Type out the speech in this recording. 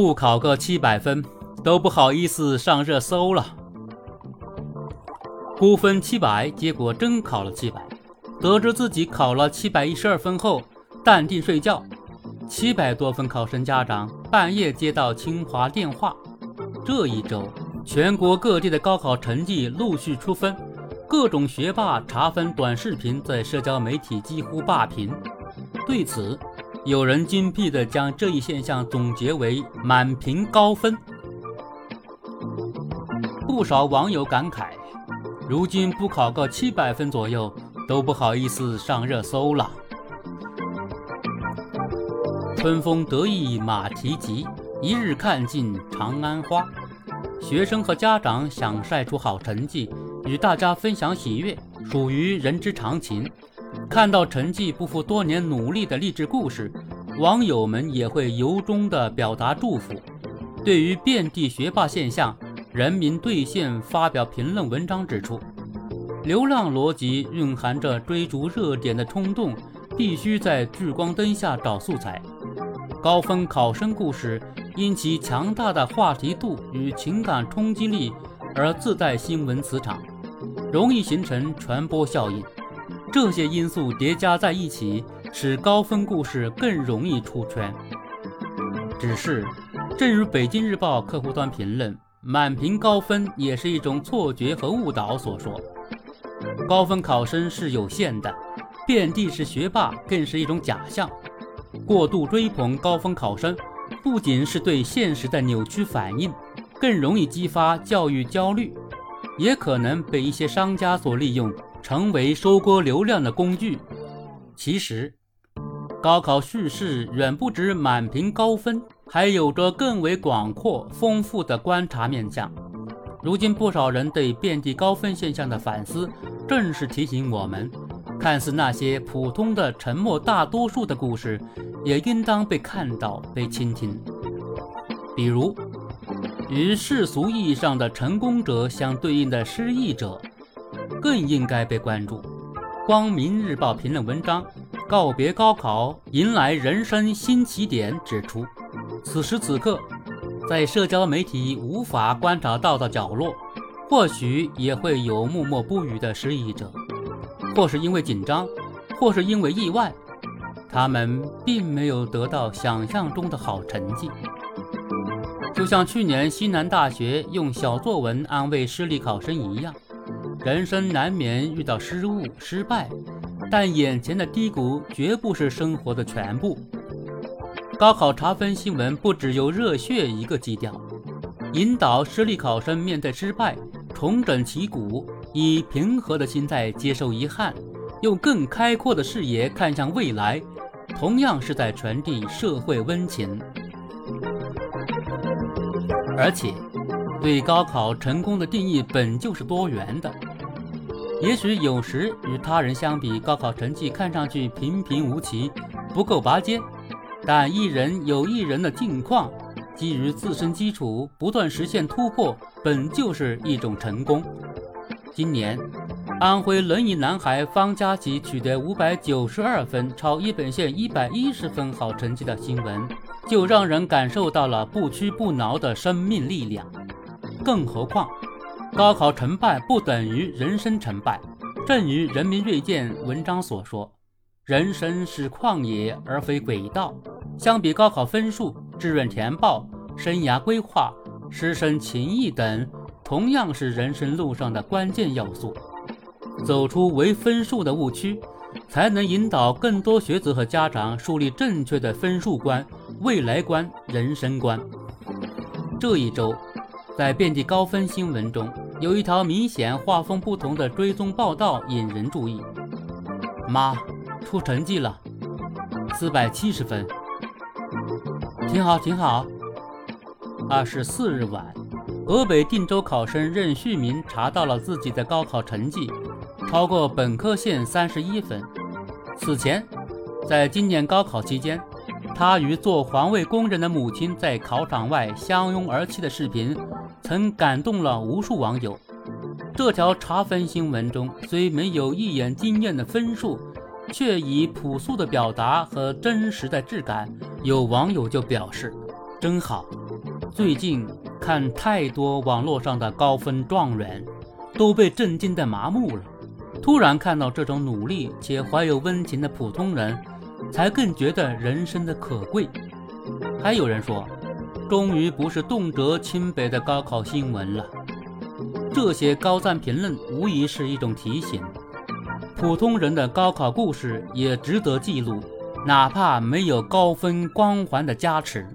不考个七百分都不好意思上热搜了。估分七百，结果真考了七百。得知自己考了七百一十二分后，淡定睡觉。七百多分考生家长半夜接到清华电话。这一周，全国各地的高考成绩陆续出分，各种学霸查分短视频在社交媒体几乎霸屏。对此，有人精辟地将这一现象总结为“满屏高分”。不少网友感慨：“如今不考个七百分左右，都不好意思上热搜了。”春风得意马蹄疾，一日看尽长安花。学生和家长想晒出好成绩，与大家分享喜悦，属于人之常情。看到成绩不负多年努力的励志故事，网友们也会由衷地表达祝福。对于遍地学霸现象，人民兑现发表评论文章指出，流量逻辑蕴含着追逐热点的冲动，必须在聚光灯下找素材。高分考生故事因其强大的话题度与情感冲击力而自带新闻磁场，容易形成传播效应。这些因素叠加在一起，使高分故事更容易出圈。只是，正如北京日报客户端评论“满屏高分也是一种错觉和误导”所说，高分考生是有限的，遍地是学霸更是一种假象。过度追捧高分考生，不仅是对现实的扭曲反应，更容易激发教育焦虑，也可能被一些商家所利用，成为收割流量的工具。其实，高考叙事远不止满屏高分，还有着更为广阔、丰富的观察面向。如今，不少人对遍地高分现象的反思，正是提醒我们。看似那些普通的沉默大多数的故事，也应当被看到、被倾听。比如，与世俗意义上的成功者相对应的失意者，更应该被关注。光明日报评论文章《告别高考，迎来人生新起点》指出，此时此刻，在社交媒体无法观察到的角落，或许也会有默默不语的失意者。或是因为紧张，或是因为意外，他们并没有得到想象中的好成绩。就像去年西南大学用小作文安慰失利考生一样，人生难免遇到失误、失败，但眼前的低谷绝不是生活的全部。高考查分新闻不只有热血一个基调，引导失利考生面对失败，重整旗鼓。以平和的心态接受遗憾，用更开阔的视野看向未来，同样是在传递社会温情。而且，对高考成功的定义本就是多元的。也许有时与他人相比，高考成绩看上去平平无奇，不够拔尖。但一人有一人的境况，基于自身基础不断实现突破，本就是一种成功。今年，安徽轮椅男孩方佳琪取得五百九十二分，超一本线一百一十分好成绩的新闻，就让人感受到了不屈不挠的生命力量。更何况，高考成败不等于人生成败。正如人民锐见文章所说：“人生是旷野而非轨道。”相比高考分数、志愿填报、生涯规划、师生情谊等。同样是人生路上的关键要素，走出唯分数的误区，才能引导更多学子和家长树立正确的分数观、未来观、人生观。这一周，在遍地高分新闻中，有一条明显画风不同的追踪报道引人注意。妈，出成绩了，四百七十分，挺好挺好。二十四日晚。河北定州考生任旭明查到了自己的高考成绩，超过本科线三十一分。此前，在今年高考期间，他与做环卫工人的母亲在考场外相拥而泣的视频，曾感动了无数网友。这条查分新闻中虽没有一眼惊艳的分数，却以朴素的表达和真实的质感。有网友就表示：“真好。”最近看太多网络上的高分状元，都被震惊的麻木了。突然看到这种努力且怀有温情的普通人，才更觉得人生的可贵。还有人说，终于不是动辄清北的高考新闻了。这些高赞评论无疑是一种提醒：普通人的高考故事也值得记录，哪怕没有高分光环的加持。